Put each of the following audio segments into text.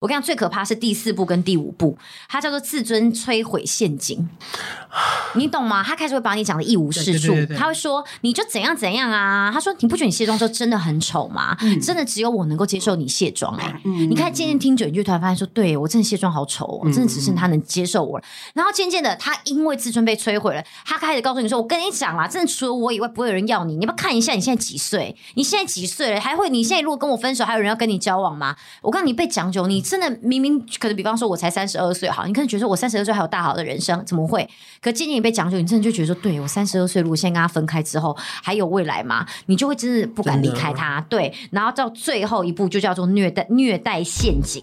我跟你讲，最可怕是第四部跟第五部，它叫做自尊摧毁陷阱，你懂吗？他开始会把你讲的一无是处，他会说你就怎样怎样啊。他说你不觉得你卸妆之后真的很丑吗？嗯、真的只有我能够接受你卸妆哎、欸。嗯、你看渐渐听久，你就突然发现说，对我真的卸妆好丑哦，真的只剩他能接受我了。嗯、然后渐渐的，他因为自尊被摧毁了，他开始告诉你说，我跟你讲啦，真的除了我以外不会有人要你。你要不要看一下你现在几岁？你现在几岁了？还会你现在如果跟我分手，还有人要跟你交往吗？我告诉你，被讲久你。真的明明可能，比方说我才三十二岁，好，你可能觉得我三十二岁还有大好的人生，怎么会？可渐渐你被讲究，你真的就觉得说，对我三十二岁，如果现在跟他分开之后还有未来吗？你就会真的不敢离开他，对。然后到最后一步就叫做虐待虐待陷阱。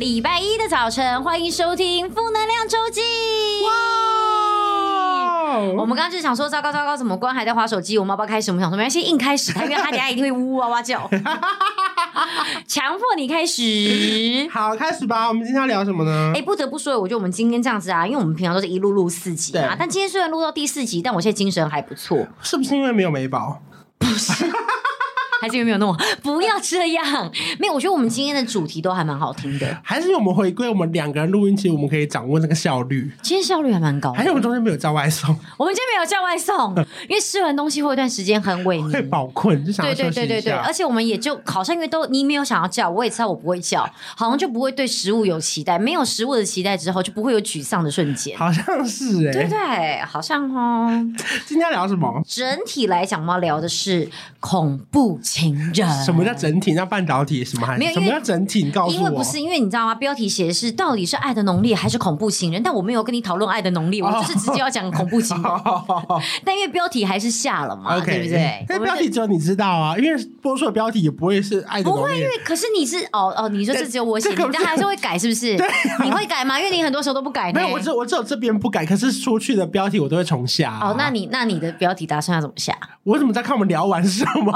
礼拜一的早晨，欢迎收听《负能量周记》。我们刚刚就想说，糟糕糟糕，怎么关还在滑手机？我们要不要开始？我们想说，没关系，硬开始，因为他等下一定会呜呜哇哇叫，强迫你开始。好，开始吧。我们今天要聊什么呢？哎，不得不说，我觉得我们今天这样子啊，因为我们平常都是一路录四集嘛，但今天虽然录到第四集，但我现在精神还不错。是不是因为没有美宝？不是。还是有没有弄？不要这样，没有。我觉得我们今天的主题都还蛮好听的。还是因为我们回归我们两个人录音，其实我们可以掌握那个效率。今天效率还蛮高。还是我们中间没有叫外送？我们今天没有叫外送，因为吃完东西会有一段时间很萎靡，会饱困，就想。对对对对对，而且我们也就好像因为都你没有想要叫，我也知道我不会叫，好像就不会对食物有期待。没有食物的期待之后，就不会有沮丧的瞬间。好像是哎、欸，对对，好像哦。今天要聊什么？整体来讲，我们要聊的是恐怖情人。什么叫整体？那半导体什么还？没有，什么叫整体？你告诉我。因为不是，因为你知道吗？标题写的是到底是爱的浓烈还是恐怖情人？但我没有跟你讨论爱的浓烈，我就是直接要讲恐怖情人。但因为标题还是下了嘛，对不对？但标题只有你知道啊，因为播出的标题也不会是爱的浓烈。不会，因为可是你是哦哦，你说这只有我写，但还是会改，是不是？对，你会改吗？因为你很多时候都不改。没有，我只我只有这边不改，可是出去的标题我都会重下。哦，那你那你的标题打算要怎么下？我怎么在看我们聊完是什么？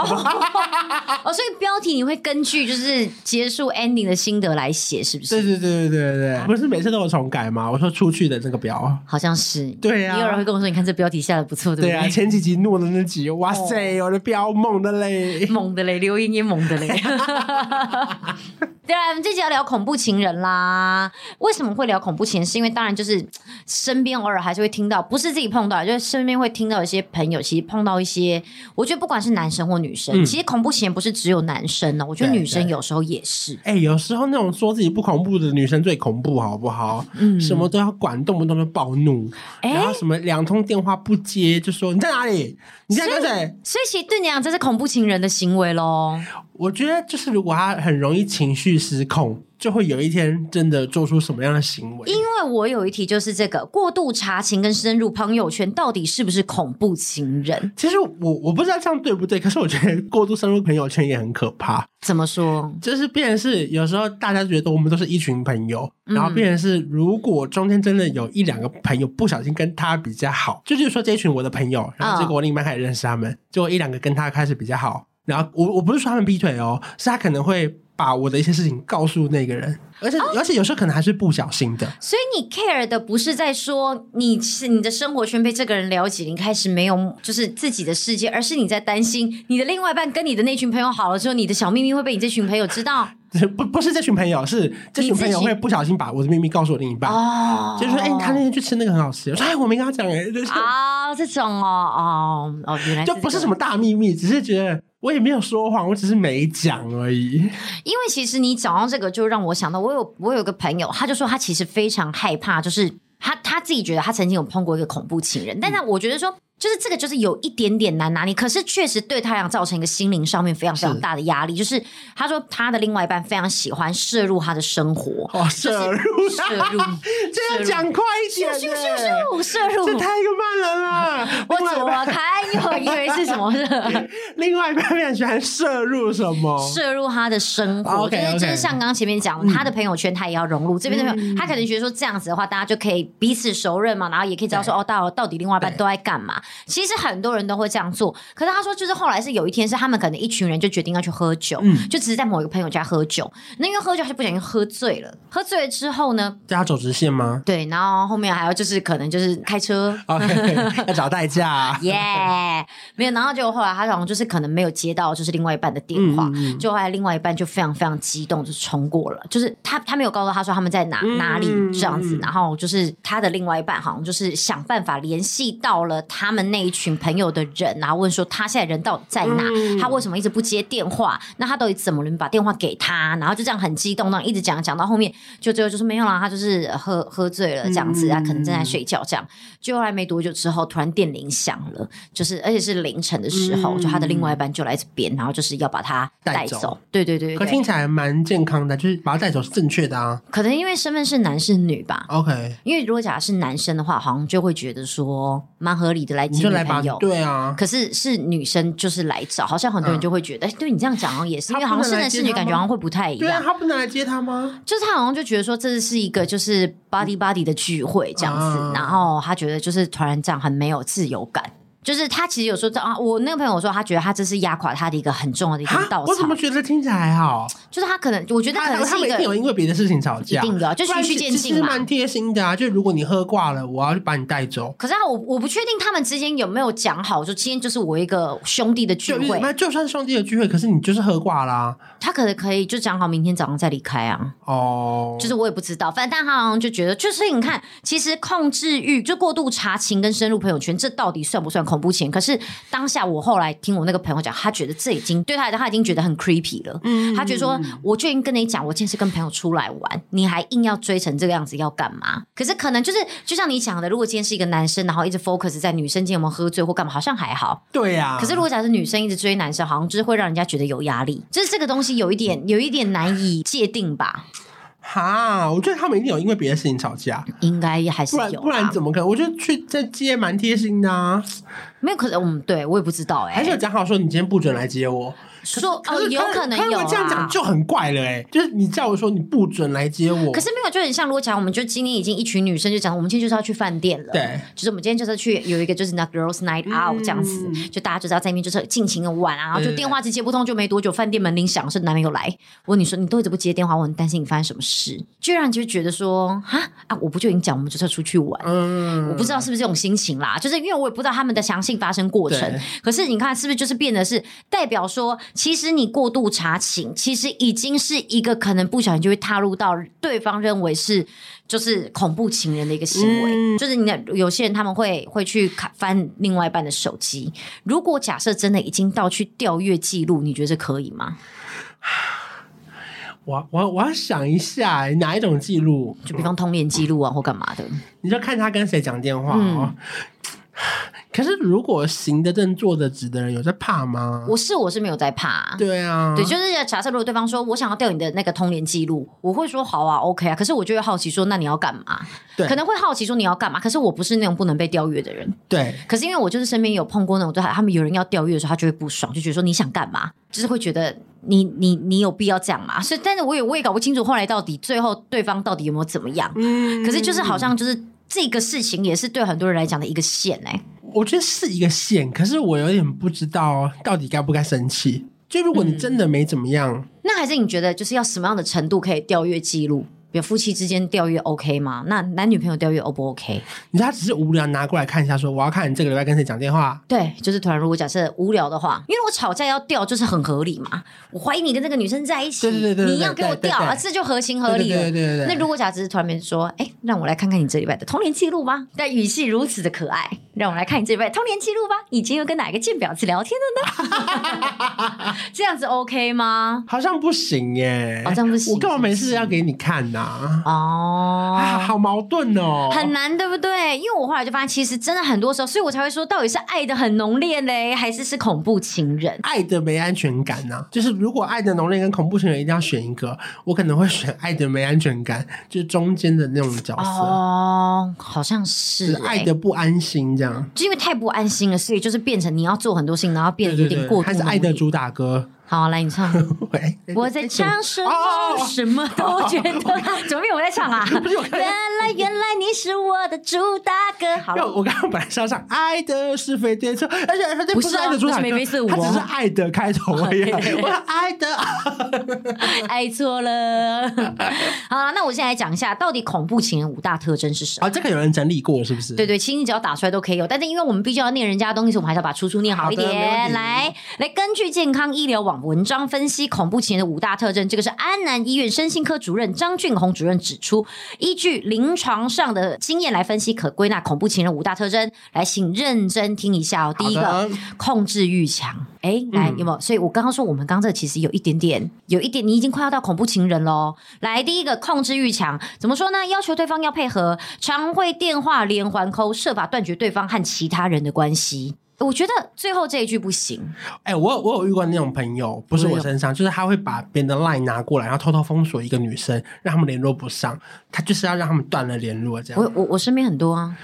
哦，所以标题你会根据就是结束 ending 的心得来写，是不是？对对对对对对，不是每次都有重改吗？我说出去的那个标，好像是。对呀，也有人会跟我说，你看这标题下的不错，对不对？对啊，前几集诺的那集，哇塞，我的标猛的嘞，猛的嘞，留言也猛的嘞。对啊，我们这集要聊恐怖情人啦。为什么会聊恐怖情人？是因为当然就是身边偶尔还是会听到，不是自己碰到，就是身边会听到一些朋友，其实碰到一些，我觉得不管是男生或女生，其实恐怖情人不是只有男生哦，我觉得女生有时候也是。哎，有时候那种说自己不恐怖的女生最恐怖，好不好？嗯，什么都要管，动不动就暴怒，然后什么两通电话不接就说你在哪里？你在跟谁？所以其实对你讲，这是恐怖情人的行为喽。我觉得就是如果他很容易情绪失控，就会有一天真的做出什么样的行为。因为我有一题就是这个过度查情跟深入朋友圈，到底是不是恐怖情人？其实我我不知道这样对不对，可是我觉得过度深入朋友圈也很可怕。怎么说？就是变成是有时候大家觉得我们都是一群朋友，然后变成是如果中间真的有一两个朋友不小心跟他比较好，就就是说这一群我的朋友，然后结果我另一半开始认识他们，就一两个跟他开始比较好。然后我我不是说他们劈腿哦，是他可能会把我的一些事情告诉那个人，而且、哦、而且有时候可能还是不小心的。所以你 care 的不是在说你是你的生活圈被这个人了解，你开始没有就是自己的世界，而是你在担心你的另外一半跟你的那群朋友好了之后，你的小秘密会被你这群朋友知道。不不是这群朋友，是这群朋友会不小心把我的秘密告诉我另一半。哦，就是说，哎、欸，他那天去吃那个很好吃。我说，哎，我没跟他讲哎。就是、啊，这种哦哦哦，原来就不是什么大秘密，只是觉得。我也没有说谎，我只是没讲而已。因为其实你讲到这个，就让我想到，我有我有个朋友，他就说他其实非常害怕，就是他他自己觉得他曾经有碰过一个恐怖情人，但是我觉得说。就是这个就是有一点点难拿捏，可是确实对他俩造成一个心灵上面非常非常大的压力。就是他说他的另外一半非常喜欢摄入他的生活，哦，涉入摄入，这样讲快一点，咻咻咻，摄入，这太慢了啦！我左看右以为是什么？另外一半非常喜欢摄入什么？摄入他的生活，就是就是像刚刚前面讲，他的朋友圈他也要融入这边的朋友，他可能觉得说这样子的话，大家就可以彼此熟认嘛，然后也可以知道说哦，到到底另外一半都在干嘛。其实很多人都会这样做，可是他说，就是后来是有一天，是他们可能一群人就决定要去喝酒，嗯，就只是在某一个朋友家喝酒。那因为喝酒，他就不小心喝醉了。喝醉了之后呢，叫他走直线吗？对，然后后面还有就是可能就是开车，okay, 要找代驾，耶，yeah, 没有。然后就后来他好像就是可能没有接到就是另外一半的电话，嗯、就后来另外一半就非常非常激动，就冲过了。就是他他没有告诉他说他们在哪、嗯、哪里这样子，然后就是他的另外一半好像就是想办法联系到了他们那一群朋友的人，然后问说他现在人到底在哪？嗯、他为什么一直不接电话？那他到底怎么能把电话给他？然后就这样很激动，然后一直讲讲到后面，就最后就是没有啦，他就是喝喝醉了这样子啊，可能正在睡觉这样。就后来没多久之后，突然电铃响了，就是而且是凌晨的时候，嗯、就他的另外一半就来这边，然后就是要把他带走。走对对对，对，可听起来蛮健康的，就是把他带走是正确的啊。可能因为身份是男是女吧？OK，因为如果假设是男生的话，好像就会觉得说蛮合理的来接女朋友。对啊，可是是女生就是来找，好像很多人就会觉得，哎、嗯，对你这样讲也是，因为好像是男是女，感觉好像会不太一样。对啊，他不能来接他吗？就是他好像就觉得说，这是一个就是 body body 的聚会这样子，嗯、然后他觉得就是突然这样很没有自由感。就是他其实有时候啊，我那个朋友说，他觉得他这是压垮他的一个很重要的一个稻草。我怎么觉得听起来还好？就是他可能，我觉得可能是一个他有因为别的事情吵架，一定的，就循序渐进嘛。蛮贴心的啊，就如果你喝挂了，我要去把你带走。可是我我不确定他们之间有没有讲好，说今天就是我一个兄弟的聚会。那就算是兄弟的聚会，可是你就是喝挂啦。他可能可以就讲好明天早上再离开啊。哦，就是我也不知道，反正但他好像就觉得，就是你看，其实控制欲就过度查情跟深入朋友圈，这到底算不算恐怖情？可是。当下我后来听我那个朋友讲，他觉得这已经对他来讲，他已经觉得很 creepy 了。嗯，他觉得说，我就已经跟你讲，我今天是跟朋友出来玩，你还硬要追成这个样子，要干嘛？可是可能就是，就像你讲的，如果今天是一个男生，然后一直 focus 在女生今天有没有喝醉或干嘛，好像还好。对呀、啊。可是如果假设女生一直追男生，好像就是会让人家觉得有压力，就是这个东西有一点，有一点难以界定吧。哈，我觉得他们一定有因为别的事情吵架，应该还是有，不然不然怎么可能？我觉得去在接蛮贴心的啊，没有可能，嗯，对我也不知道哎、欸，还是有讲好说你今天不准来接我。说哦，有可能有啊，这样讲就很怪了哎，就是你叫我说你不准来接我，可是没有，就很像如果讲，我们就今天已经一群女生就讲，我们今天就是要去饭店了，对，就是我们今天就是去有一个就是那 girls night out 这样子，就大家就知道在那边就是尽情的玩啊，然后就电话直接不通，就没多久饭店门铃响，是男朋友来，我问你说你都一直不接电话，我很担心你发生什么事，居然就觉得说哈啊，我不就已经讲我们就是要出去玩，嗯，我不知道是不是这种心情啦，就是因为我也不知道他们的详细发生过程，可是你看是不是就是变得是代表说，其实你过。度查情，其实已经是一个可能不小心就会踏入到对方认为是就是恐怖情人的一个行为。嗯、就是你的有些人他们会会去看翻另外一半的手机。如果假设真的已经到去调阅记录，你觉得这可以吗？我我我要想一下，哪一种记录？就比方通联记录啊，或干嘛的？你就看他跟谁讲电话哦。嗯 可是，如果行得正坐得直的人有在怕吗？我是我是没有在怕啊。对啊，对，就是假设如果对方说我想要调你的那个通联记录，我会说好啊，OK 啊。可是我就会好奇说，那你要干嘛？对，可能会好奇说你要干嘛？可是我不是那种不能被调阅的人。对，可是因为我就是身边有碰过那种，对他们有人要调阅的时候，他就会不爽，就觉得说你想干嘛？就是会觉得你你你有必要这样吗？所以，但是我也我也搞不清楚后来到底最后对方到底有没有怎么样？嗯，可是就是好像就是这个事情也是对很多人来讲的一个线哎、欸。我觉得是一个线，可是我有点不知道到底该不该生气。就如果你真的没怎么样，嗯，那还是你觉得就是要什么样的程度可以调阅记录？比如夫妻之间调阅 OK 吗？那男女朋友调阅 O 不 OK？你说他只是无聊拿过来看一下，说我要看你这个礼拜跟谁讲电话。对，就是突然如果假设无聊的话，因为我吵架要调就是很合理嘛。我怀疑你跟这个女生在一起，对对对对，你要给我调，啊，这就合情合理了。对对对对。那如果假设突然间说，哎，让我来看看你这礼拜的通联记录吧，但语气如此的可爱，让我来看你这礼拜通联记录吧，你今天又跟哪个贱婊子聊天了呢？这样子 OK 吗？好像不行耶，好像不行。我干嘛没事要给你看呢？啊？哦，啊，好矛盾哦，很难，对不对？因为我后来就发现，其实真的很多时候，所以我才会说，到底是爱的很浓烈嘞，还是是恐怖情人？爱的没安全感呢、啊？就是如果爱的浓烈跟恐怖情人一定要选一个，我可能会选爱的没安全感，就是中间的那种角色。哦，好像是，是爱的不安心这样，就因为太不安心了，所以就是变成你要做很多事情，然后变得有点过度。还是爱的主打歌。好，来你唱。我在唱什么？哦、什么都觉得。怎么没有我在唱啊？原来原来你是我的主打歌。好，我刚刚本来是要唱《爱的是非对错》，而且他这不是爱的主打歌，眉眉它只是爱的开头而已。我说爱的，爱错了。好，那我现在来讲一下，到底恐怖情人五大特征是什么？啊，这个有人整理过是不是？对对，其实你只要打出来都可以有，但是因为我们必须要念人家的东西，我们还是要把出处念好一点。来来，根据健康医疗网。文章分析恐怖情人的五大特征，这个是安南医院身心科主任张俊宏主任指出，依据临床上的经验来分析，可归纳恐怖情人五大特征。来，请认真听一下哦。第一个，控制欲强。哎，来有没有？所以我刚刚说，我们刚刚这其实有一点点，有一点，你已经快要到恐怖情人喽。来，第一个，控制欲强，怎么说呢？要求对方要配合，常会电话连环 call，设法断绝对方和其他人的关系。我觉得最后这一句不行。哎、欸，我有我有遇过那种朋友，不是我身上，就是他会把别人的 line 拿过来，然后偷偷封锁一个女生，让他们联络不上。他就是要让他们断了联络，这样。我我我身边很多啊，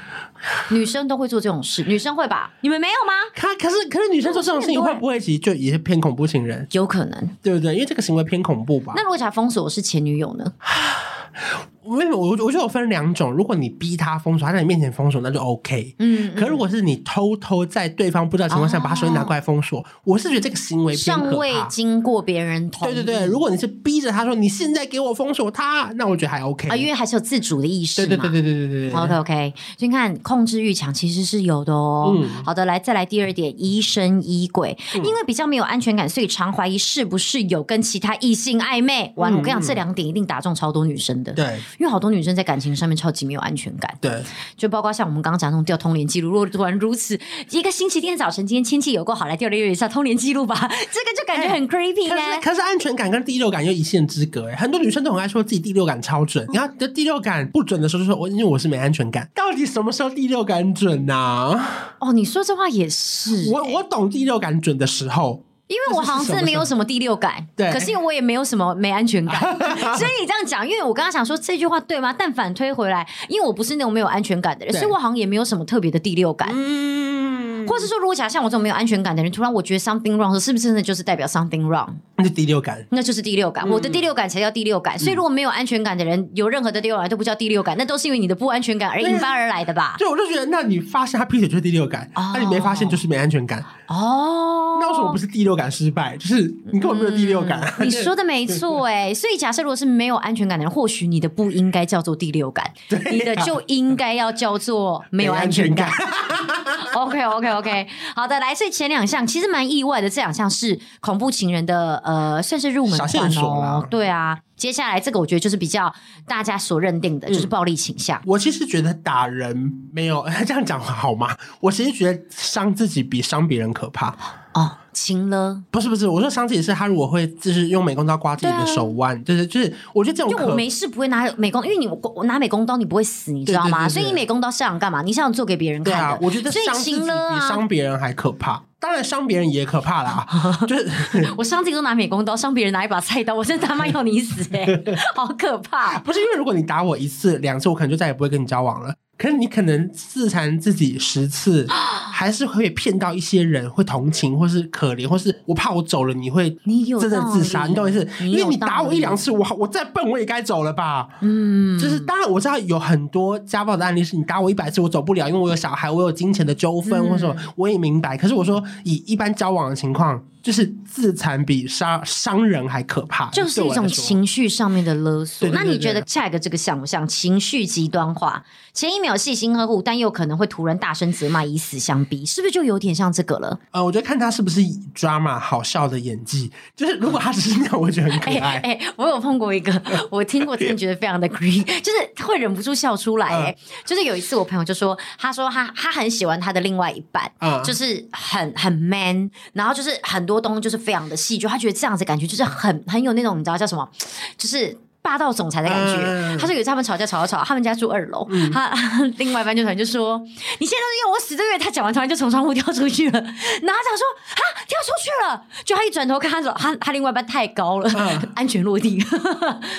女生都会做这种事，女生会吧？你们没有吗？可可是可是女生做这种事情会不会其实就也是偏恐怖情人？有可能，对不对？因为这个行为偏恐怖吧？那如果假封锁是前女友呢？为什么我我觉得我分两种，如果你逼他封锁，他在你面前封锁，那就 OK。嗯，可如果是你偷偷在对方不知道情况下把他手机拿过来封锁，哦，我是觉得这个行为偏可怕。尚未经过别人同意。对对对，如果你是逼着他说你现在给我封锁他，那我觉得还 OK 啊，因为还是有自主的意识嘛。对对对对对对对，对。OK OK，所以你看控制欲强其实是有的哦。嗯，好的，来再来第二点，疑神疑鬼，嗯，因为比较没有安全感，所以常怀疑是不是有跟其他异性暧昧。完，嗯，我跟你讲，这两点一定打中超多女生的。对，因为好多女生在。感情上面超级没有安全感，对，就包括像我们刚刚讲那种掉通联记录，如果突然如此一个星期天早晨，今天天气有够好，来调了一下通联记录吧，这个就感觉很 creepy 呢、欸。可是安全感跟第六感又一线之隔哎，很多女生都很爱说自己第六感超准，然后的第六感不准的时候就说我因为我是没安全感，到底什么时候第六感准呢、啊？哦，你说这话也是、欸，我我懂第六感准的时候。因为我好像真的没有什么第六感，对，可是我也没有什么没安全感，所以你这样讲，因为我刚刚想说这句话对吗？但反推回来，因为我不是那种没有安全感的人，所以我好像也没有什么特别的第六感。嗯，或是说，如果假像我这种没有安全感的人，突然我觉得 something wrong，是不是真的就是代表 something wrong？那是第六感，那就是第六感。嗯、我的第六感才叫第六感。所以如果没有安全感的人，有任何的第六感都不叫第六感，那都是因为你的不安全感而引发而来的吧？对，我就觉得，那你发现他劈腿就是第六感，那、哦啊、你没发现就是没安全感哦。那为什么不是第六感失败？就是。你根本没有第六感，嗯，你说的没错哎。所以假设如果是没有安全感的人，或许你的不应该叫做第六感，啊，你的就应该要叫做没有安全感。全感 OK OK OK，好的，来，所以前两项其实蛮意外的，这两项是恐怖情人的呃，算是入门款哦。对啊。接下来这个我觉得就是比较大家所认定的，就是暴力倾向。嗯，我其实觉得打人没有 这样讲好吗？我其实觉得伤自己比伤别人可怕。哦，轻了？不是不是，我说伤自己是他如果会就是用美工刀刮自己的手腕，啊，就是就是，我觉得这种。就我没事不会拿美工，因为你我拿美工刀你不会死，你知道吗？对对对对对，所以你美工刀是想干嘛？你是想做给别人看的。啊，我觉得伤自己比伤别人还可怕。当然伤别人也可怕啦，就是我伤自己都拿美工刀，伤别人拿一把菜刀，我真的他妈要你死哎、欸，好可怕！不是因为如果你打我一次两次，我可能就再也不会跟你交往了。可是你可能自残自己十次，还是会骗到一些人会同情，或是可怜，或是我怕我走了你会真的自杀，你懂我意思？因为你打我一两次，我我再笨我也该走了吧？嗯，就是当然我知道有很多家暴的案例是你打我一百次我走不了，因为我有小孩，我有金钱的纠纷，或什么，我也明白。可是我说以一般交往的情况。就是自残比杀伤人还可怕，就是一种情绪上面的勒索。那你觉得下一个这个像不像情绪极端化？前一秒细心呵护，但又可能会突然大声责骂，以死相逼，是不是就有点像这个了？呃，我觉得看他是不是 drama 好笑的演技。就是如果他只是那样，我觉得很可爱。哎、欸欸，我有碰过一个，我听过，真的觉得非常的 green，就是会忍不住笑出来、欸。哎、嗯，就是有一次我朋友就说，他说他他很喜欢他的另外一半，嗯，就是很很 man，然后就是很。多东西就是非常的戏剧，他觉得这样子感觉就是很很有那种你知道叫什么，就是霸道总裁的感觉。嗯、他说有一次他们吵架吵吵吵，他们家住二楼，嗯、他另外一班就突然就说：“你现在都是要我死这个月。”他讲完突然就从窗户跳出去了，然后他讲说：“啊，跳出去了！”就他一转头看他说：“他他另外一班太高了，嗯、安全落地。”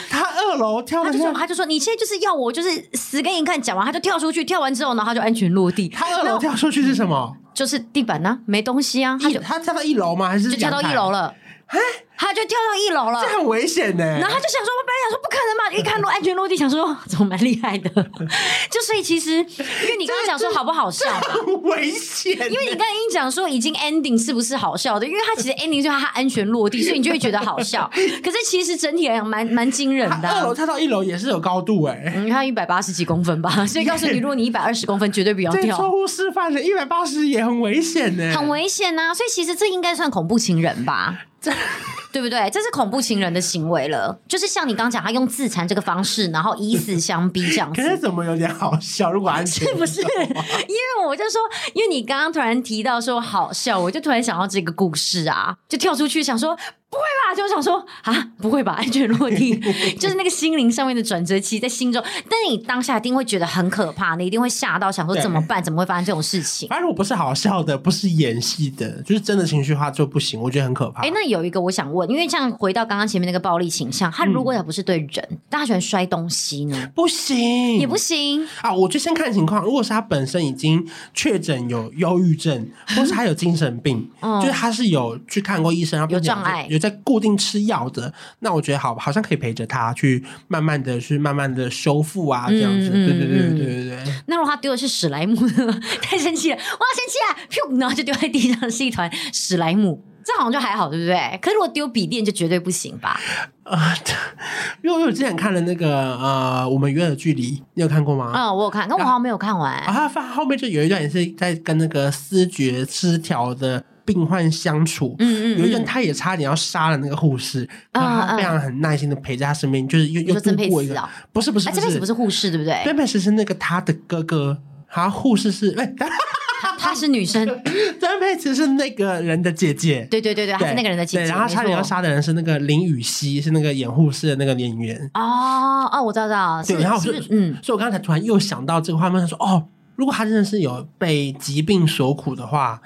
他二楼跳，他就说：“他就说你现在就是要我就是死给你看。”讲完他就跳出去，跳完之后呢，他就安全落地。他二楼跳出去是什么？就是地板呢、啊，没东西啊。他就他跳到一楼吗？还是就跳到一楼了？哎。他就跳到一楼了，这很危险呢。然后他就想说，我本来想说不可能嘛，一看落安全落地，想说怎么蛮厉害的。就所以其实，因为你刚刚讲说好不好笑，很危险。因为你刚刚已经讲说已经 ending 是不是好笑的？因为他其实 ending 就是他安全落地，所以你就会觉得好笑。可是其实整体来讲蛮蛮惊人的。二楼跳到一楼也是有高度哎，你看一百八十几公分吧，所以告诉你，如果你一百二十公分，绝对不要跳。错误示范的，一百八十也很危险呢，很危险呐。所以其实这应该算恐怖情人吧。这 对不对？这是恐怖情人的行为了，就是像你刚刚讲，他用自残这个方式，然后以死相逼这样子。可是怎么有点好笑？如果安全是 不是？因为我就说，因为你刚刚突然提到说好笑，我就突然想到这个故事啊，就跳出去想说。不会吧？就想说啊，不会吧？安全落地，就是那个心灵上面的转折期，在心中。但你当下一定会觉得很可怕，你一定会吓到，想说怎么办？怎么会发生这种事情？反正我不是好笑的，不是演戏的，就是真的情绪化就不行，我觉得很可怕。哎，那有一个我想问，因为像回到刚刚前面那个暴力倾向，他如果他不是对人，嗯、但他喜欢摔东西呢？不行，也不行啊！我就先看情况。如果是他本身已经确诊有忧郁症，或是他有精神病，嗯、就是他是有去看过医生，然后有障碍。在固定吃药的，那我觉得好，好像可以陪着他去慢慢的去慢慢的修复啊，这样子，嗯、对对对对对对。那如果他丢的是史莱姆，太生气了，哇，生气啊，噗，然后就丢在地上是一团史莱姆，这好像就还好，对不对？可是如果丢笔电就绝对不行吧？啊、呃，因为我之前看了那个呃，我们约的距离，你有看过吗？嗯、哦，我有看，但我好像没有看完。啊，他后面就有一段也是在跟那个思觉失调的。病患相处，嗯嗯，有一阵他也差点要杀了那个护士，啊，他非常很耐心的陪在他身边，就是又又度过一个，不是不是，这辈子不是。护士对不对？曾沛慈是那个他的哥哥，好像护士是哎，他是女生，曾沛慈是那个人的姐姐，对对对对，他是那个人的姐姐，然后差点要杀的人是那个林雨熙，是那个演护士的那个演员，哦哦，我知道知道，对，然后就嗯，所以我刚才突然又想到这个画面，说哦，如果他真的是有被疾病所苦的话。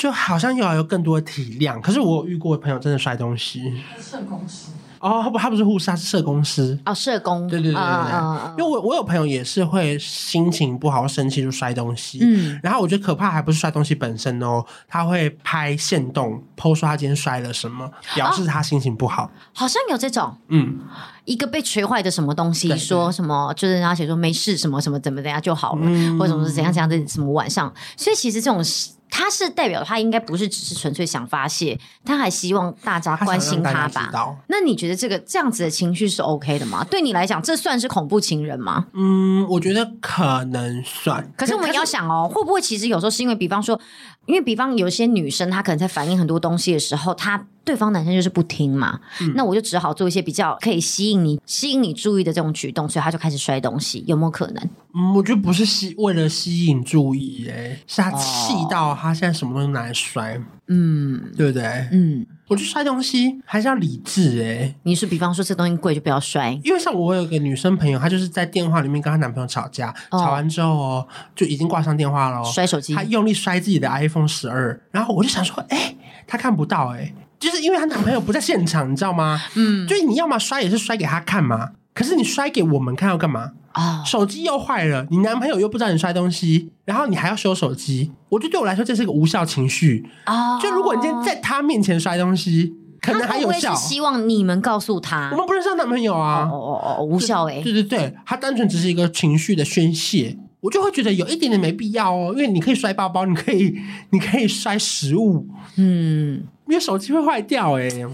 就好像又要有更多的体谅，可是我有遇过朋友真的摔东西。社工师哦，他不，他不是护士，他是社工师哦，社工。对对对对对，嗯、因为我我有朋友也是会心情不好、生气就摔东西。嗯，然后我觉得可怕还不是摔东西本身哦，他会拍线动，po 说他今天摔了什么，表示他心情不好。哦、好像有这种，嗯，一个被锤坏的什么东西，说什么就是人家写说没事，什么什么怎么怎样就好了，嗯、或者什么是怎样怎样的什么晚上，所以其实这种。他是代表他应该不是只是纯粹想发泄，他还希望大家关心他吧？他那你觉得这个这样子的情绪是 OK 的吗？对你来讲，这算是恐怖情人吗？嗯，我觉得可能算。可是我们要想哦，会不会其实有时候是因为，比方说，因为比方有些女生她可能在反映很多东西的时候，她。对方男生就是不听嘛，嗯、那我就只好做一些比较可以吸引你、吸引你注意的这种举动，所以他就开始摔东西，有没有可能？嗯，我觉得不是吸为了吸引注意，哎，是他气到他现在什么东西拿来摔，嗯，对不对？嗯，我去摔东西还是要理智，哎，你是比方说这东西贵就不要摔，因为像我有个女生朋友，她就是在电话里面跟她男朋友吵架，哦、吵完之后哦，就已经挂上电话了，摔手机，她用力摔自己的 iPhone 十二，然后我就想说，哎，她看不到，哎。就是因为她男朋友不在现场，你知道吗？嗯，就是你要么摔也是摔给他看嘛。可是你摔给我们看要干嘛？啊，手机又坏了，你男朋友又不知道你摔东西，然后你还要修手机。我觉得对我来说这是一个无效情绪啊。就如果你今天在他面前摔东西，可能还有效。是希望你们告诉他，我们不认识男朋友啊。哦哦哦，无效哎。对对对，他单纯只是一个情绪的宣泄，我就会觉得有一点点没必要哦。因为你可以摔包包，你可以你可以摔食物，嗯。因为手机会坏掉哎、欸，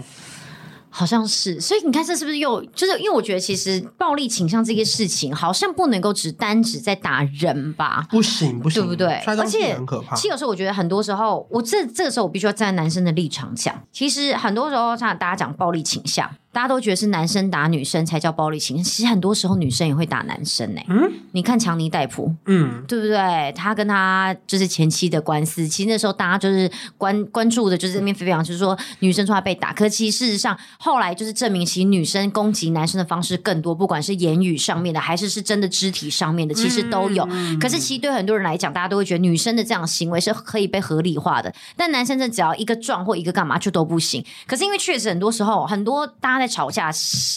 好像是，所以你看这是不是又就是因为我觉得其实暴力倾向这个事情好像不能够只单指在打人吧？不行不行，对不对？而且很可怕。其实有时候我觉得很多时候，我这这个时候我必须要站在男生的立场讲，其实很多时候像大家讲暴力倾向。大家都觉得是男生打女生才叫暴力倾向，其实很多时候女生也会打男生呢、欸。嗯，你看强尼戴普，嗯，对不对？他跟他就是前妻的官司，其实那时候大家就是关关注的就是那边飞飞扬，就是说女生说她被打，可其实事实上后来就是证明，其实女生攻击男生的方式更多，不管是言语上面的，还是是真的肢体上面的，其实都有。嗯、可是其实对很多人来讲，大家都会觉得女生的这样的行为是可以被合理化的，但男生这只要一个撞或一个干嘛就都不行。可是因为确实很多时候，很多大家在吵架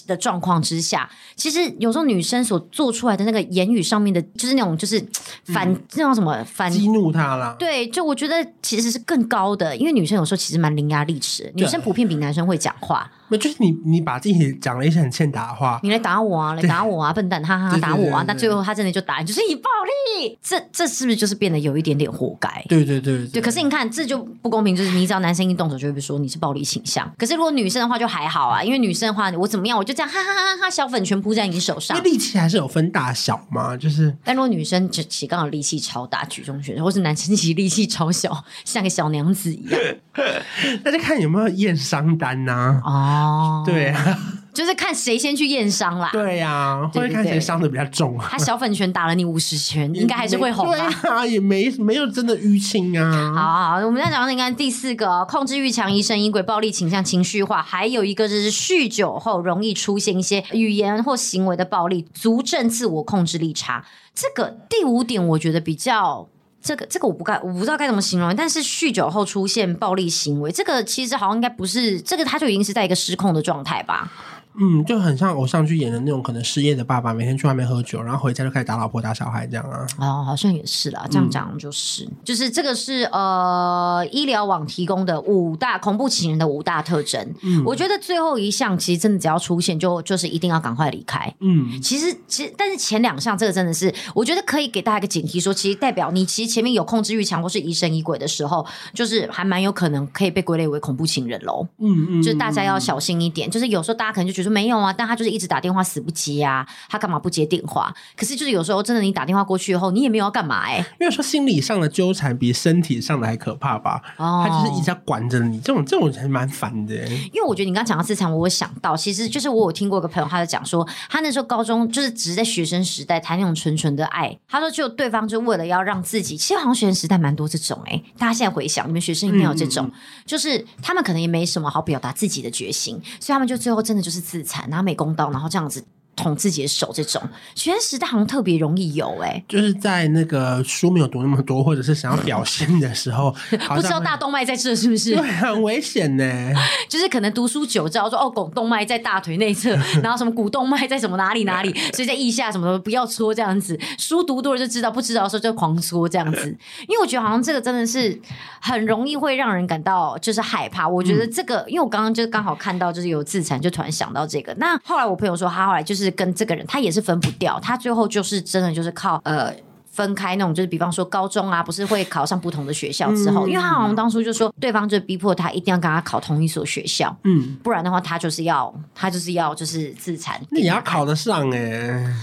的状况之下，其实有时候女生所做出来的那个言语上面的，就是那种就是反、嗯、那种什么反激怒他了。对，就我觉得其实是更高的，因为女生有时候其实蛮伶牙俐齿，女生普遍比男生会讲话。那就是你，你把自己讲了一些很欠打的话，你来打我啊，来打我啊，笨蛋，哈哈，打我啊！那最后他真的就打你，就是以暴力，这这是不是就是变得有一点点活该？对对对对，对。可是你看，这就不公平，就是你只要男生一动手，就会被说你是暴力倾向。可是如果女生的话就还好啊，因为女生的话，我怎么样，我就这样哈哈哈哈，小粉全扑在你手上。那力气还是有分大小嘛，就是。但如果女生就其实刚好力气超大，举重选手，或是男生其实力气超小，像个小娘子一样，那就看有没有验伤单呐、啊。哦，对啊。就是看谁先去验伤啦。对呀、啊，或者看谁伤的比较重啊。他小粉拳打了你五十拳，应该还是会红吧。对啊，也没没有真的淤青啊。好，好，好，我们再讲到应该第四个，控制欲强、疑神疑鬼、暴力倾向、情绪化，还有一个就是酗酒后容易出现一些语言或行为的暴力，足证自我控制力差。这个第五点，我觉得比较这个这个我不该我不知道该怎么形容，但是酗酒后出现暴力行为，这个其实好像应该不是这个，他就已经是在一个失控的状态吧。嗯，就很像偶像剧演的那种，可能失业的爸爸每天去外面喝酒，然后回家就开始打老婆打小孩这样啊。哦，好像也是啦，这样讲就是，嗯、就是这个是呃医疗网提供的五大恐怖情人的五大特征。嗯，我觉得最后一项其实真的只要出现就就是一定要赶快离开。嗯，其实其实但是前两项这个真的是我觉得可以给大家一个警惕说，说其实代表你其实前面有控制欲强或是疑神疑鬼的时候，就是还蛮有可能可以被归类为恐怖情人喽。嗯嗯，就是大家要小心一点，就是有时候大家可能就觉得。没有啊，但他就是一直打电话死不接啊，他干嘛不接电话？可是就是有时候真的，你打电话过去以后，你也没有要干嘛哎、欸。因为说心理上的纠缠比身体上的还可怕吧？哦，他就是一直在管着你，这种这种还蛮烦的。因为我觉得你刚刚讲到自残，我会想到，其实就是我有听过一个朋友，他就讲说，他那时候高中就是只是在学生时代谈那种纯纯的爱，他说就对方就为了要让自己，其实好像学生时代蛮多这种哎、欸，大家现在回想，你们学生一定有这种，嗯、就是他们可能也没什么好表达自己的决心，所以他们就最后真的就是自残，拿美工刀，然后这样子。捅自己的手，这种学生时代好像特别容易有哎、欸，就是在那个书没有读那么多，或者是想要表现的时候，不知道大动脉在这是不是？对，很危险呢。就是可能读书久知道说哦，拱动脉在大腿内侧，然后什么股动脉在什么哪里哪里，所以在腋下什么的不要搓这样子。书读多了就知道，不知道的时候就狂搓这样子。因为我觉得好像这个真的是很容易会让人感到就是害怕。我觉得这个，因为我刚刚就刚好看到就是有自残，就突然想到这个。那后来我朋友说，他后来就是。跟这个人，他也是分不掉，他最后就是真的就是靠呃分开那种，就是比方说高中啊，不是会考上不同的学校之后，嗯、因为他好像当初就说对方就逼迫他一定要跟他考同一所学校，嗯，不然的话他就是要他就是要就是自残，你要考得上哎、欸。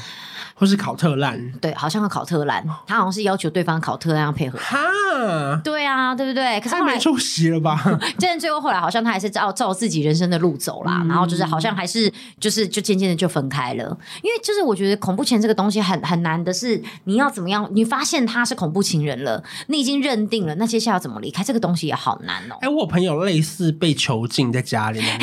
或是考特烂，对，好像要考特烂，他好像是要求对方考特烂要配合。哈，对啊，对不对？可是后来没出息了吧？但最后后来好像他还是照照自己人生的路走啦，嗯、然后就是好像还是就是就渐渐的就分开了。因为就是我觉得恐怖情人这个东西很很难的是，你要怎么样？你发现他是恐怖情人了，你已经认定了，那接下来要怎么离开？这个东西也好难哦。哎，我朋友类似被囚禁在家里面。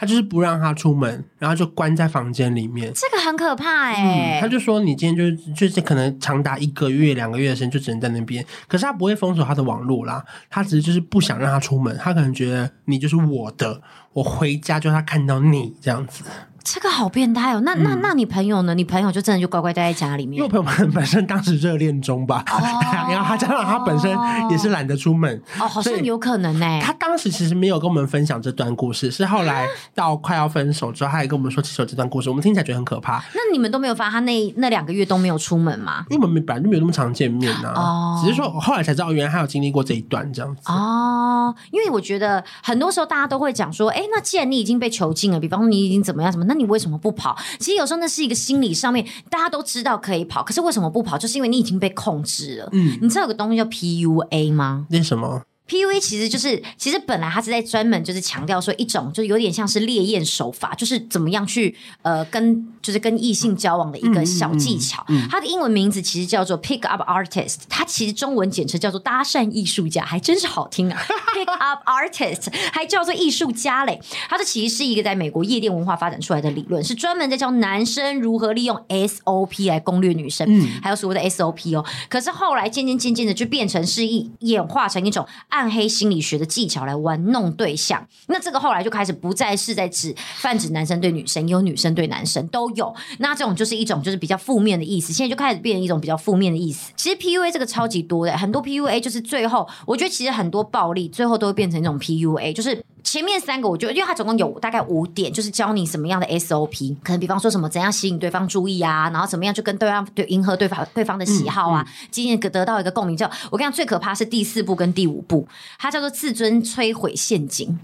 他就是不让他出门，然后就关在房间里面。这个很可怕哎、欸嗯。他就说：“你今天就就是可能长达一个月、两个月的时间，就只能在那边。可是他不会封锁他的网络啦，他只是就是不想让他出门。他可能觉得你就是我的，我回家就他看到你这样子。”这个好变态哦！那那那你朋友呢？你朋友就真的就乖乖待在家里面？因为我朋友本本身当时热恋中吧，哦、然后他加上他本身也是懒得出门哦，好像有可能呢。他当时其实没有跟我们分享这段故事，是后来到快要分手之后，他也跟我们说起手这段故事，我们听起来觉得很可怕。那你们都没有发现他那那两个月都没有出门吗？因为我们本来就没有那么常见面啊，哦，只是说后来才知道原来他有经历过这一段这样子哦。因为我觉得很多时候大家都会讲说，哎，那既然你已经被囚禁了，比方说你已经怎么样什么，那你为什么不跑？其实有时候那是一个心理上面，大家都知道可以跑，可是为什么不跑？就是因为你已经被控制了。嗯，你知道有个东西叫 PUA 吗？那什么？PUA 其实就是，其实本来他是在专门就是强调说一种，就有点像是烈焰手法，就是怎么样去呃跟就是跟异性交往的一个小技巧。嗯嗯嗯嗯、它的英文名字其实叫做 Pick Up Artist，它其实中文简称叫做搭讪艺术家，还真是好听啊！Pick Up Artist 还叫做艺术家嘞。它这其实是一个在美国夜店文化发展出来的理论，是专门在教男生如何利用 SOP 来攻略女生，嗯、还有所谓的 SOP 哦。可是后来渐渐渐渐的就变成是一演化成一种。暗黑心理学的技巧来玩弄对象，那这个后来就开始不再是在指泛指男生对女生，也有女生对男生都有。那这种就是一种就是比较负面的意思，现在就开始变成一种比较负面的意思。其实 PUA 这个超级多的，很多 PUA 就是最后，我觉得其实很多暴力最后都会变成一种 PUA，就是。前面三个，我觉得，因为它总共有大概五点，就是教你什么样的 SOP，可能比方说什么怎样吸引对方注意啊，然后怎么样去跟对方对迎合对方对方的喜好啊，今天得到一个共鸣。叫我跟你讲，最可怕是第四步跟第五步，它叫做自尊摧毁陷阱，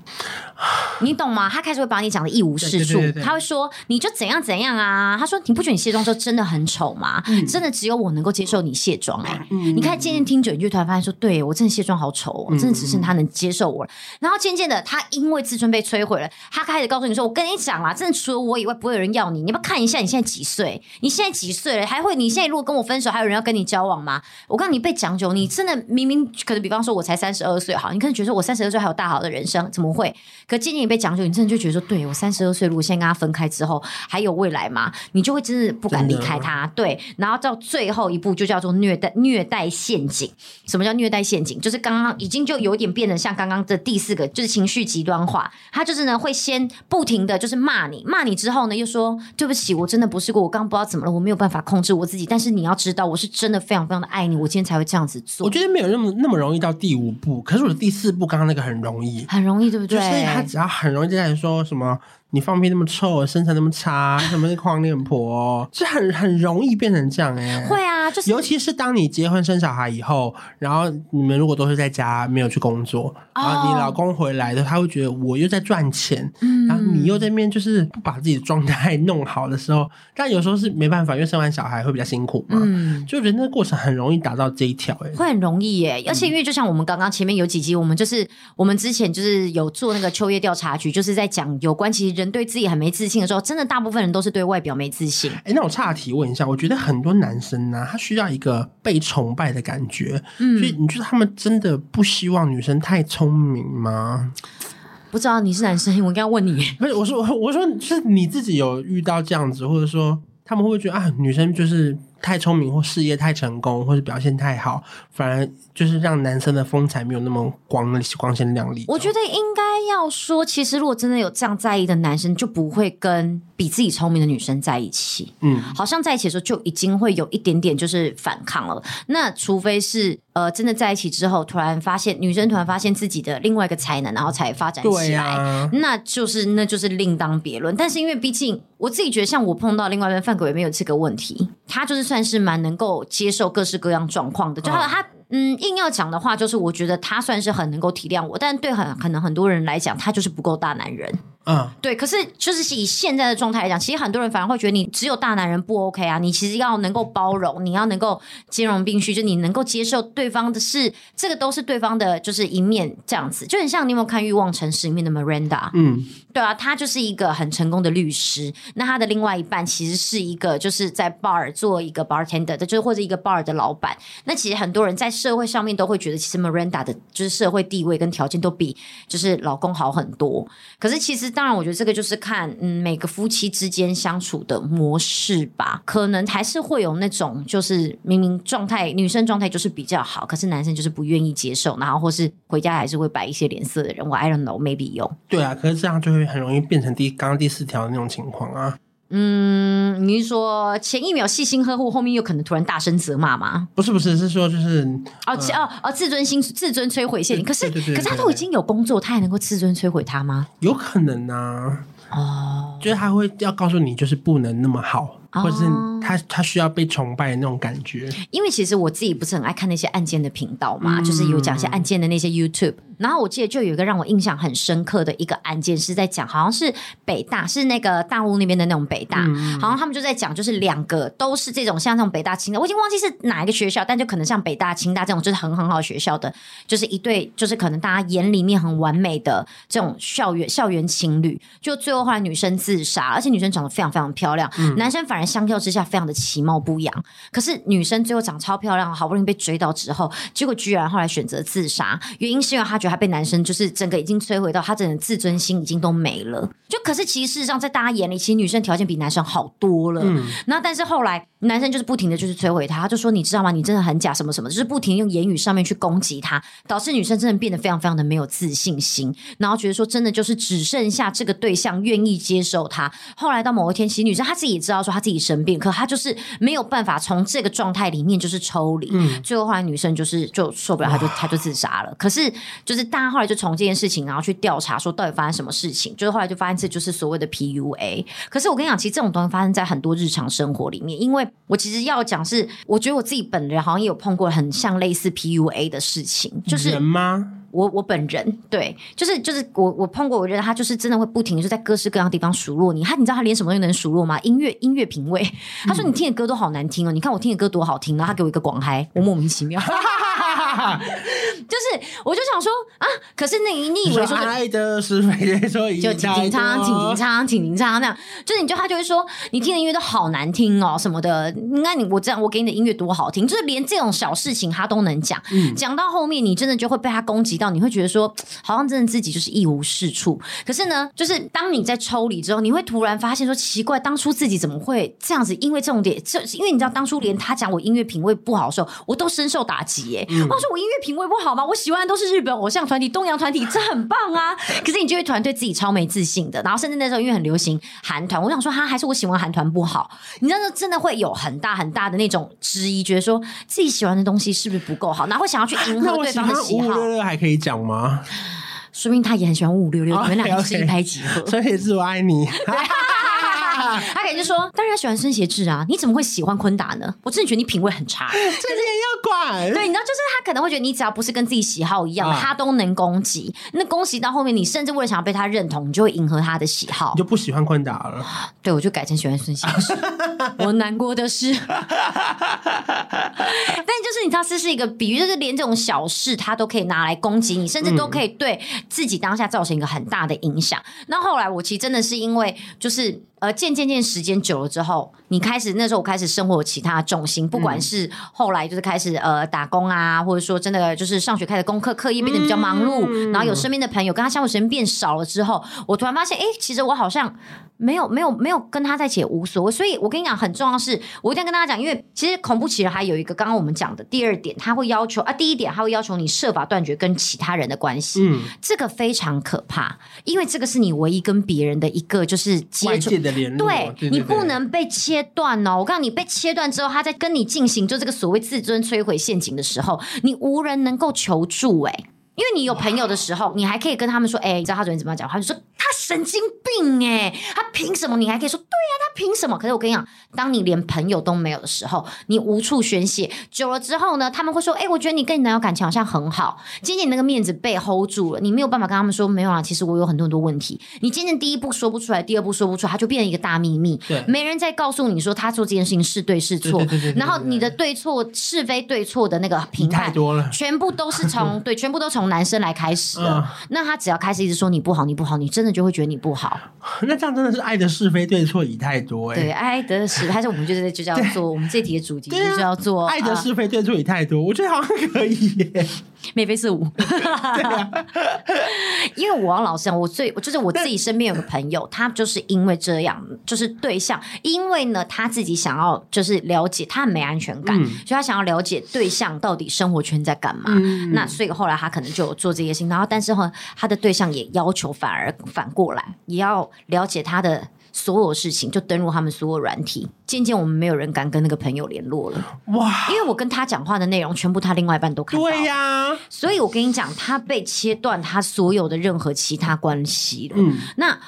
你懂吗？他开始会把你讲的一无是处，他会说你就怎样怎样啊，他说你不觉得你卸妆之后真的很丑吗？嗯、真的只有我能够接受你卸妆哎、欸，嗯、你看渐渐听久，你就突然发现说，对我真的卸妆好丑哦，真的只剩他能接受我了。然后渐渐的他。因为自尊被摧毁了，他开始告诉你说：“我跟你讲啦，真的除了我以外，不会有人要你。你要不要看一下你现在几岁？你现在几岁了？还会？你现在如果跟我分手，还有人要跟你交往吗？我告诉你，被讲久，你真的明明可能，比方说我才三十二岁，好，你可能觉得我三十二岁还有大好的人生，怎么会？可渐渐你被讲久，你真的就觉得说，对我三十二岁，如果现在跟他分开之后，还有未来吗？你就会真的不敢离开他。对，然后到最后一步就叫做虐待虐待陷阱。什么叫虐待陷阱？就是刚刚已经就有点变得像刚刚的第四个，就是情绪极端化。他就是呢，会先不停的就是骂你，骂你之后呢，又说对不起，我真的不是过，我刚刚不知道怎么了，我没有办法控制我自己。但是你要知道，我是真的非常非常的爱你，我今天才会这样子做。我觉得没有那么那么容易到第五步，可是我的第四步刚刚那个很容易，很容易，对不对？就是他只要很容易就在说什么。你放屁那么臭，身材那么差，什么是黄脸婆，这很很容易变成这样哎、欸。会啊，就是尤其是当你结婚生小孩以后，然后你们如果都是在家没有去工作，然后你老公回来的，他会觉得我又在赚钱，嗯、然后你又在面就是不把自己的状态弄好的时候，但有时候是没办法，因为生完小孩会比较辛苦嘛。嗯，就人的过程很容易达到这一条哎、欸，会很容易耶、欸。而且因为就像我们刚刚前面有几集，我们就是我们之前就是有做那个秋叶调查局，就是在讲有关其实人。对自己很没自信的时候，真的大部分人都是对外表没自信。哎，那我岔题问一下，我觉得很多男生呢、啊，他需要一个被崇拜的感觉。嗯，所以你觉得他们真的不希望女生太聪明吗？不知道你是男生，我应该问你。不是，我说，我说，是你自己有遇到这样子，或者说他们会不会觉得啊，女生就是太聪明，或事业太成功，或者表现太好，反而就是让男生的风采没有那么光光鲜亮丽？我觉得应该要说，其实如果真的有这样在意的男生，就不会跟比自己聪明的女生在一起。嗯，好像在一起的时候就已经会有一点点就是反抗了。那除非是呃真的在一起之后，突然发现女生突然发现自己的另外一个才能，然后才发展起来，啊、那就是那就是另当别论。但是因为毕竟我自己觉得，像我碰到另外一边范狗也没有这个问题，他就是算是蛮能够接受各式各样状况的，就他他。嗯，硬要讲的话，就是我觉得他算是很能够体谅我，但对很可能很多人来讲，他就是不够大男人。嗯，对。可是就是以现在的状态来讲，其实很多人反而会觉得你只有大男人不 OK 啊。你其实要能够包容，你要能够兼容并蓄，就你能够接受对方的是，这个都是对方的就是一面这样子。就很像你有没有看《欲望城市》里面的 Miranda？嗯，对啊，他就是一个很成功的律师。那他的另外一半其实是一个就是在 bar 做一个 bartender 的，就是或者一个 bar 的老板。那其实很多人在社会上面都会觉得，其实 Miranda 的就是社会地位跟条件都比就是老公好很多。可是其实。当然，我觉得这个就是看嗯每个夫妻之间相处的模式吧，可能还是会有那种就是明明状态女生状态就是比较好，可是男生就是不愿意接受，然后或是回家还是会摆一些脸色的人。我 I don't know，maybe 有。对啊，可是这样就会很容易变成第刚刚第四条的那种情况啊。嗯，你是说前一秒细心呵护，后面又可能突然大声责骂吗？不是不是，是说就是哦哦哦，自尊心自尊摧毁陷阱。可是可是他都已经有工作，他还能够自尊摧毁他吗？有可能啊。哦，就是他会要告诉你，就是不能那么好，哦、或者是他他需要被崇拜的那种感觉。因为其实我自己不是很爱看那些案件的频道嘛，嗯、就是有讲一些案件的那些 YouTube。然后我记得就有一个让我印象很深刻的一个案件，是在讲好像是北大，是那个大陆那边的那种北大，嗯、好像他们就在讲，就是两个都是这种像这种北大、清大，我已经忘记是哪一个学校，但就可能像北大、清大这种就是很很好学校的，就是一对就是可能大家眼里面很完美的这种校园校园情侣，就最后后来女生自杀，而且女生长得非常非常漂亮，嗯、男生反而相较之下非常的其貌不扬，可是女生最后长超漂亮，好不容易被追到之后，结果居然后来选择自杀，原因是因为她觉得她被男生就是整个已经摧毁到她整个自尊心已经都没了。就可是其实事实上在大家眼里，其实女生条件比男生好多了。嗯，那但是后来男生就是不停的就是摧毁她，他就说你知道吗？你真的很假什么什么，就是不停用言语上面去攻击她，导致女生真的变得非常非常的没有自信心，然后觉得说真的就是只剩下这个对象愿意接受她。后来到某一天，其实女生她自己也知道说她自己生病，可她就是没有办法从这个状态里面就是抽离。嗯，最后后来女生就是就受不了，她就她就自杀了。可是就是大家后来就从这件事情，然后去调查说到底发生什么事情，就是后来就发现这就是所谓的 PUA。可是我跟你讲，其实这种东西发生在很多日常生活里面，因为我其实要讲是，我觉得我自己本人好像也有碰过很像类似 PUA 的事情，就是人吗？我我本人对，就是就是我我碰过，我觉得他就是真的会不停的就在各式各样的地方数落你。他你知道他连什么都能数落吗？音乐音乐品味，他说你听的歌都好难听哦，你看我听的歌多好听，然后他给我一个广嗨，我莫名其妙。就是，我就想说啊，可是那你你以为说爱的是非对错，就挺挺唱，挺挺唱，挺挺唱那样，就是你就他就会说你听的音乐都好难听哦什么的。应该你我这样我给你的音乐多好听，就是连这种小事情他都能讲，讲、嗯、到后面你真的就会被他攻击到，你会觉得说好像真的自己就是一无是处。可是呢，就是当你在抽离之后，你会突然发现说奇怪，当初自己怎么会这样子？因为这种点，这因为你知道当初连他讲我音乐品味不好的时候，我都深受打击耶。嗯、我说我音乐品味不好吗？我喜欢的都是日本偶像团体、东洋团体，这很棒啊！可是你就会团对自己超没自信的，然后甚至那时候因为很流行韩团，我想说他还是我喜欢韩团不好，你知道真的会有很大很大的那种质疑，觉得说自己喜欢的东西是不是不够好，然后会想要去迎合对方的喜好。五五六六还可以讲吗？说明他也很喜欢五五六六，你们俩是一拍即合，所以是我爱你。他可能就说：“当然喜欢孙协志啊，你怎么会喜欢昆达呢？我真的觉得你品味很差。”这管。对，你知道，就是他可能会觉得你只要不是跟自己喜好一样，啊、他都能攻击。那攻击到后面，你甚至为了想要被他认同，你就会迎合他的喜好，你就不喜欢坤达了。对，我就改成喜欢孙先生。我难过的是，但就是你知道，这是一个比喻，就是连这种小事他都可以拿来攻击你，甚至都可以对自己当下造成一个很大的影响。那、嗯、后来我其实真的是因为就是。呃，渐渐渐时间久了之后，你开始那时候我开始生活有其他重心，不管是后来就是开始呃打工啊，或者说真的就是上学开始功课课业变得比较忙碌，嗯、然后有身边的朋友跟他相处时间变少了之后，我突然发现，哎，其实我好像。没有没有没有跟他在一起也无所谓，所以我跟你讲很重要的是，我一定要跟大家讲，因为其实恐怖情人还有一个刚刚我们讲的第二点，他会要求啊，第一点他会要求你设法断绝跟其他人的关系，嗯，这个非常可怕，因为这个是你唯一跟别人的一个就是接触的联络，对，你不能被切切断哦。我告诉你，被切断之后，他在跟你进行就这个所谓自尊摧毁陷阱的时候，你无人能够求助，哎。因为你有朋友的时候，你还可以跟他们说：“哎，你知道他昨天怎么讲？”他就说：“他神经病哎，他凭什么？”你还可以说：“对呀，他凭什么？”可是我跟你讲，当你连朋友都没有的时候，你无处宣泄，久了之后呢，他们会说：“哎，我觉得你跟你男友感情好像很好。”渐渐你那个面子被 hold 住了，你没有办法跟他们说：“没有啊，其实我有很多很多问题。”你渐渐第一步说不出来，第二步说不出来，他就变成一个大秘密。对，没人再告诉你说他做这件事情是对是错。对对对然后你的对错是非对错的那个评判，太多了全部都是从对，全部都从男生来开始。嗯，那他只要开始一直说你不好，你不好，你真的就会觉得你不好。那这样真的是爱的是非对错已太多哎。对，爱的是，还是我们就是就叫做我们这题的主题就叫做爱的是非对错已太多。我觉得好像可以耶。眉飞色舞。因为我要老实讲，我最就是我自己身边有个朋友，他就是因为这样，就是对象，因为呢他自己想要就是了解，他很没安全感，所以他想要了解对象到底生活圈在干嘛。那所以后来他可能就有做这些事情。然后，但是哈，他的对象也要求反而反过来，也要了解他的所有事情，就登入他们所有软体。渐渐，我们没有人敢跟那个朋友联络了。哇！因为我跟他讲话的内容，全部他另外一半都看到。对呀、啊。所以我跟你讲，他被切断他所有的任何其他关系了。嗯。那。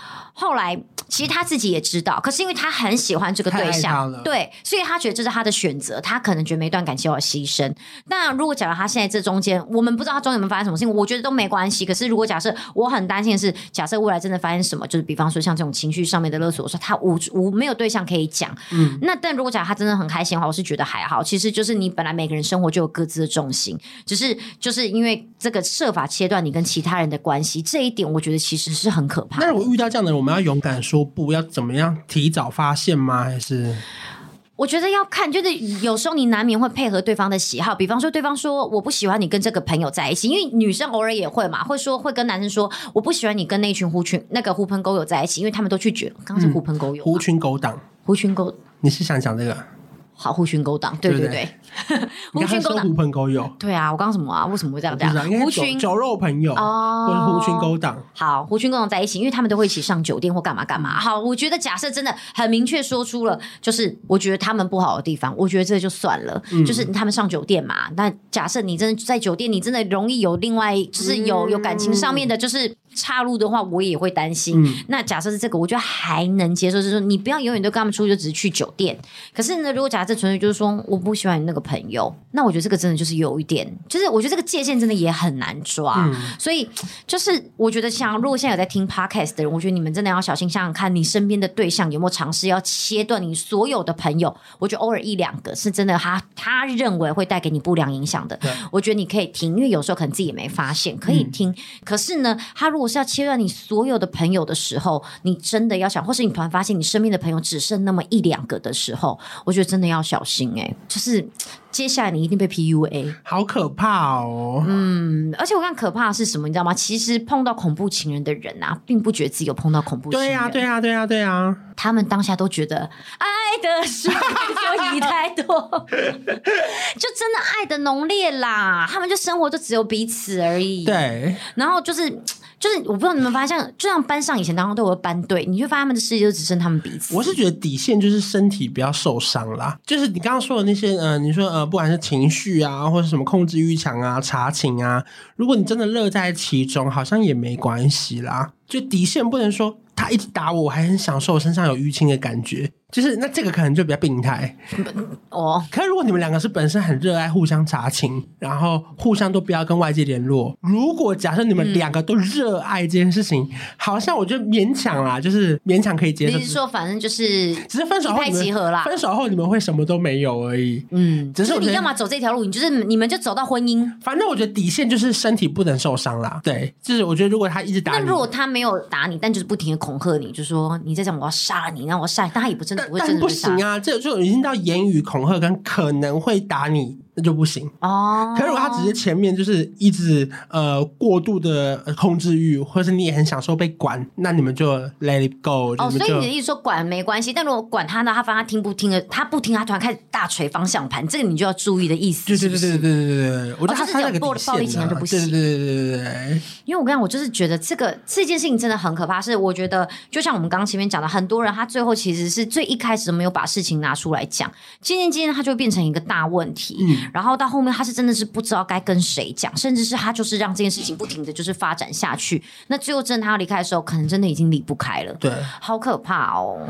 后来其实他自己也知道，可是因为他很喜欢这个对象，对，所以他觉得这是他的选择，他可能觉得每段感情要牺牲。那如果假如他现在这中间，我们不知道他中间有没有发生什么事情，我觉得都没关系。可是如果假设我很担心的是，假设未来真的发生什么，就是比方说像这种情绪上面的勒索，我说他无无没有对象可以讲，嗯，那但如果假如他真的很开心的话，我是觉得还好。其实就是你本来每个人生活就有各自的重心，只是就是因为这个设法切断你跟其他人的关系，这一点我觉得其实是很可怕。那如果遇到这样的人，我们要勇敢说不，要怎么样提早发现吗？还是？我觉得要看，就是有时候你难免会配合对方的喜好，比方说对方说我不喜欢你跟这个朋友在一起，因为女生偶尔也会嘛，会说会跟男生说我不喜欢你跟那群狐群那个狐朋狗友在一起，因为他们都去绝，刚刚是狐朋狗友，狐群狗党，狐群狗，你是想讲这个？好，狐群狗党，对对对，狐群狗党，狐朋狗友，对啊，我刚刚什么啊？为什么会这样讲？狐群酒肉朋友哦，或者狐群狗党。好，狐群狗党在一起，因为他们都会一起上酒店或干嘛干嘛。好，我觉得假设真的很明确说出了，就是我觉得他们不好的地方，我觉得这就算了。嗯、就是他们上酒店嘛，那假设你真的在酒店，你真的容易有另外，就是有有感情上面的，就是。岔路的话，我也会担心。嗯、那假设是这个，我觉得还能接受，就是说你不要永远都跟他们出去，就只是去酒店。可是呢，如果假设纯粹就是说我不喜欢你那个朋友，那我觉得这个真的就是有一点，就是我觉得这个界限真的也很难抓。嗯、所以就是我觉得像如果现在有在听 podcast 的人，我觉得你们真的要小心，想想看你身边的对象有没有尝试要切断你所有的朋友。我觉得偶尔一两个是真的他，他他认为会带给你不良影响的，对我觉得你可以听，因为有时候可能自己也没发现，可以听。嗯、可是呢，他如果是要切断你所有的朋友的时候，你真的要想，或是你突然发现你身边的朋友只剩那么一两个的时候，我觉得真的要小心哎、欸，就是接下来你一定被 PUA，好可怕哦。嗯，而且我看可怕的是什么，你知道吗？其实碰到恐怖情人的人啊，并不觉得自己有碰到恐怖情人。对呀、啊，对呀、啊，对呀、啊，对呀、啊。他们当下都觉得爱的水就已太多，就真的爱的浓烈啦。他们就生活就只有彼此而已。对，然后就是。就是我不知道你们发现，就像班上以前当中都有班队，你就发现他们的世界就只剩他们彼此。我是觉得底线就是身体不要受伤啦，就是你刚刚说的那些呃，你说呃，不管是情绪啊，或者什么控制欲强啊、查情啊，如果你真的乐在其中，好像也没关系啦。就底线不能说他一直打我，我还很享受身上有淤青的感觉。就是那这个可能就比较病态哦。可是如果你们两个是本身很热爱互相查情，然后互相都不要跟外界联络。如果假设你们两个都热爱这件事情，嗯、好像我觉得勉强啦，就是勉强可以接受。你是说反正就是只是分手后你们分手后你们会什么都没有而已。嗯，只是你要么走这条路，你就是你们就走到婚姻。反正我觉得底线就是身体不能受伤啦。对，就是我觉得如果他一直打你，那如果他没有打你，但就是不停的恐吓你，就说你再这样我要杀你，然后我要杀你，但他也不真的。不会真的不行啊，这就已经到言语恐吓跟可能会打你。那就不行哦。可是如果他只是前面就是一直呃过度的控制欲，或是你也很享受被管，那你们就 let it go。哦，所以你的意思说管没关系，但如果管他呢，他反而听不听了，他不听，他突然开始大锤方向盘，这个你就要注意的意思。对对对对对对对对，我觉得他是有过暴力倾向就不行。对对对对对对。因为我跟你讲，我就是觉得这个这件事情真的很可怕，是我觉得就像我们刚前面讲的，很多人他最后其实是最一开始没有把事情拿出来讲，渐渐渐渐他就变成一个大问题。嗯然后到后面他。是真的是不知道该跟谁讲，甚至是他就是让这件事情不停的就是发展下去。那最后真的他要离开的时候，可能真的已经离不开了。对，好可怕哦！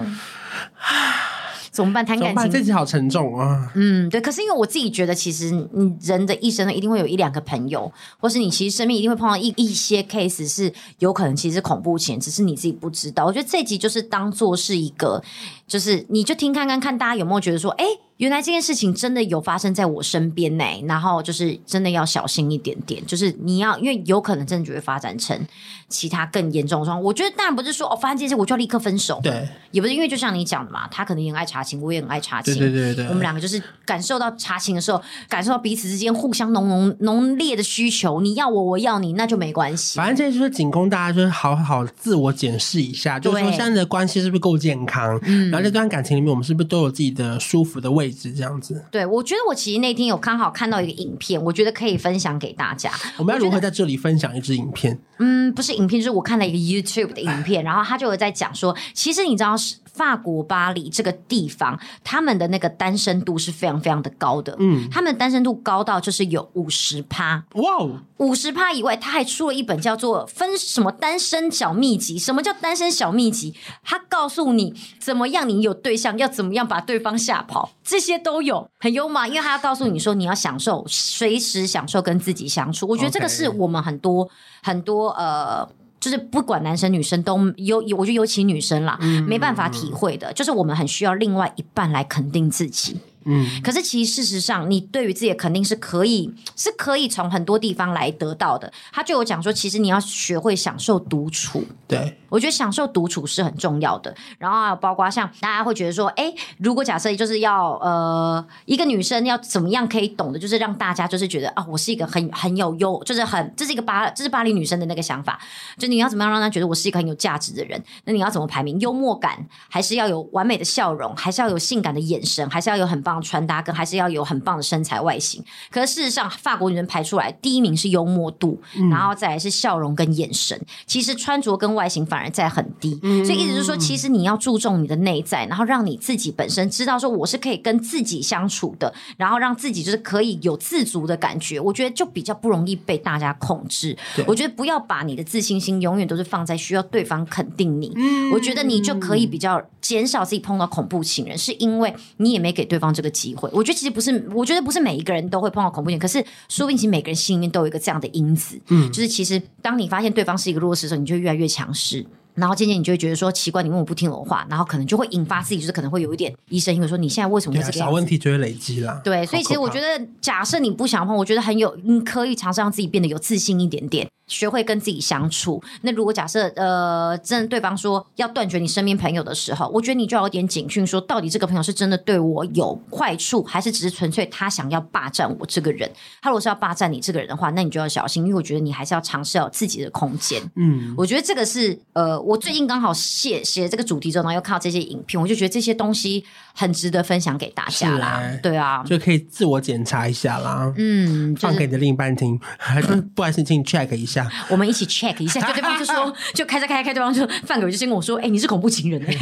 怎么办？谈感情，这集好沉重啊。嗯，对。可是因为我自己觉得，其实你人的一生呢，一定会有一两个朋友，或是你其实生命一定会碰到一一些 case 是有可能其实是恐怖情，只是你自己不知道。我觉得这集就是当做是一个，就是你就听看看看，大家有没有觉得说，哎。原来这件事情真的有发生在我身边呢，然后就是真的要小心一点点，就是你要，因为有可能真的就会发展成其他更严重的状况。我觉得当然不是说哦，发生这件事我就要立刻分手，对，也不是因为就像你讲的嘛，他可能也很爱查情，我也很爱查情，对对对对，我们两个就是感受到查情的时候，感受到彼此之间互相浓浓浓烈的需求，你要我，我要你，那就没关系。反正这就是仅供大家就是好好自我检视一下，就是说现在的关系是不是够健康，嗯，然后这段感情里面我们是不是都有自己的舒服的位置，这样子。对，我觉得我其实那天有刚好看到一个影片，我觉得可以分享给大家。我们要如何在这里分享一支影片？嗯，不是影片，就是我看了一个 YouTube 的影片，然后他就有在讲说，其实你知道是。法国巴黎这个地方，他们的那个单身度是非常非常的高的。嗯，他们单身度高到就是有五十趴。哇哦，五十趴以外，他还出了一本叫做《分什么单身小秘籍》。什么叫单身小秘籍？他告诉你怎么样，你有对象要怎么样把对方吓跑，这些都有，很幽默。因为他要告诉你说，你要享受随时享受跟自己相处。我觉得这个是我们很多.很多呃。就是不管男生女生都尤，我觉得尤其女生啦，嗯、没办法体会的，就是我们很需要另外一半来肯定自己。嗯，可是其实事实上，你对于自己的肯定是可以，是可以从很多地方来得到的。他就有讲说，其实你要学会享受独处。对，我觉得享受独处是很重要的。然后还有包括像大家会觉得说，哎，如果假设就是要呃一个女生要怎么样可以懂的，就是让大家就是觉得啊，我是一个很很有优，就是很这是一个巴这是巴黎女生的那个想法，就你要怎么样让她觉得我是一个很有价值的人？那你要怎么排名？幽默感，还是要有完美的笑容，还是要有性感的眼神，还是要有很棒。穿搭跟还是要有很棒的身材外形，可是事实上，法国女人排出来第一名是幽默度，嗯、然后再来是笑容跟眼神。其实穿着跟外形反而在很低，嗯、所以意思就是说，其实你要注重你的内在，然后让你自己本身知道说我是可以跟自己相处的，然后让自己就是可以有自足的感觉。我觉得就比较不容易被大家控制。我觉得不要把你的自信心永远都是放在需要对方肯定你。嗯、我觉得你就可以比较减少自己碰到恐怖情人，是因为你也没给对方这个。机会，我觉得其实不是，我觉得不是每一个人都会碰到恐怖片，可是说不定其实每个人心里面都有一个这样的因子，嗯，就是其实当你发现对方是一个弱势的时候，你就会越来越强势，然后渐渐你就会觉得说奇怪，你为什么不听我话，然后可能就会引发自己，就是可能会有一点疑神疑鬼，说你现在为什么会这个样子？小问题就会累积了。对，所以其实我觉得，假设你不想碰，我觉得很有，你可以尝试让自己变得有自信一点点。学会跟自己相处。那如果假设呃，真的对方说要断绝你身边朋友的时候，我觉得你就要有点警讯，说到底这个朋友是真的对我有坏处，还是只是纯粹他想要霸占我这个人？他如果是要霸占你这个人的话，那你就要小心，因为我觉得你还是要尝试要有自己的空间。嗯，我觉得这个是呃，我最近刚好写写这个主题之后呢，又看到这些影片，我就觉得这些东西很值得分享给大家啦。欸、对啊，就可以自我检查一下啦。嗯，放给你的另一半听，还是不好意思，请你 check 一下。我们一起 check 一下，就对方就说，就开车开开，对方就范狗就先跟我说，哎、欸，你是恐怖情人。哎，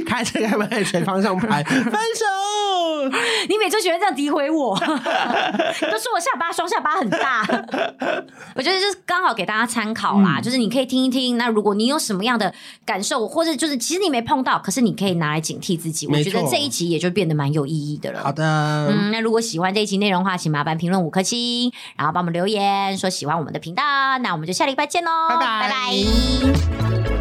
开车开在全方向盘，分手，你每次喜欢这样诋毁我，都说我下巴双下巴很大，我觉得就是刚好给大家参考啦、嗯，就是你可以听一听，那如果你有什么样的感受，或者就是其实你没碰到，可是你可以拿来警惕自己，我觉得这一集也就变得蛮有意义的了。好的，嗯，那如果喜欢这一集内容的话，请麻烦评论五颗星，然后帮我们留言说喜欢我们的频道。那我们就下礼拜见喽，拜拜。拜拜。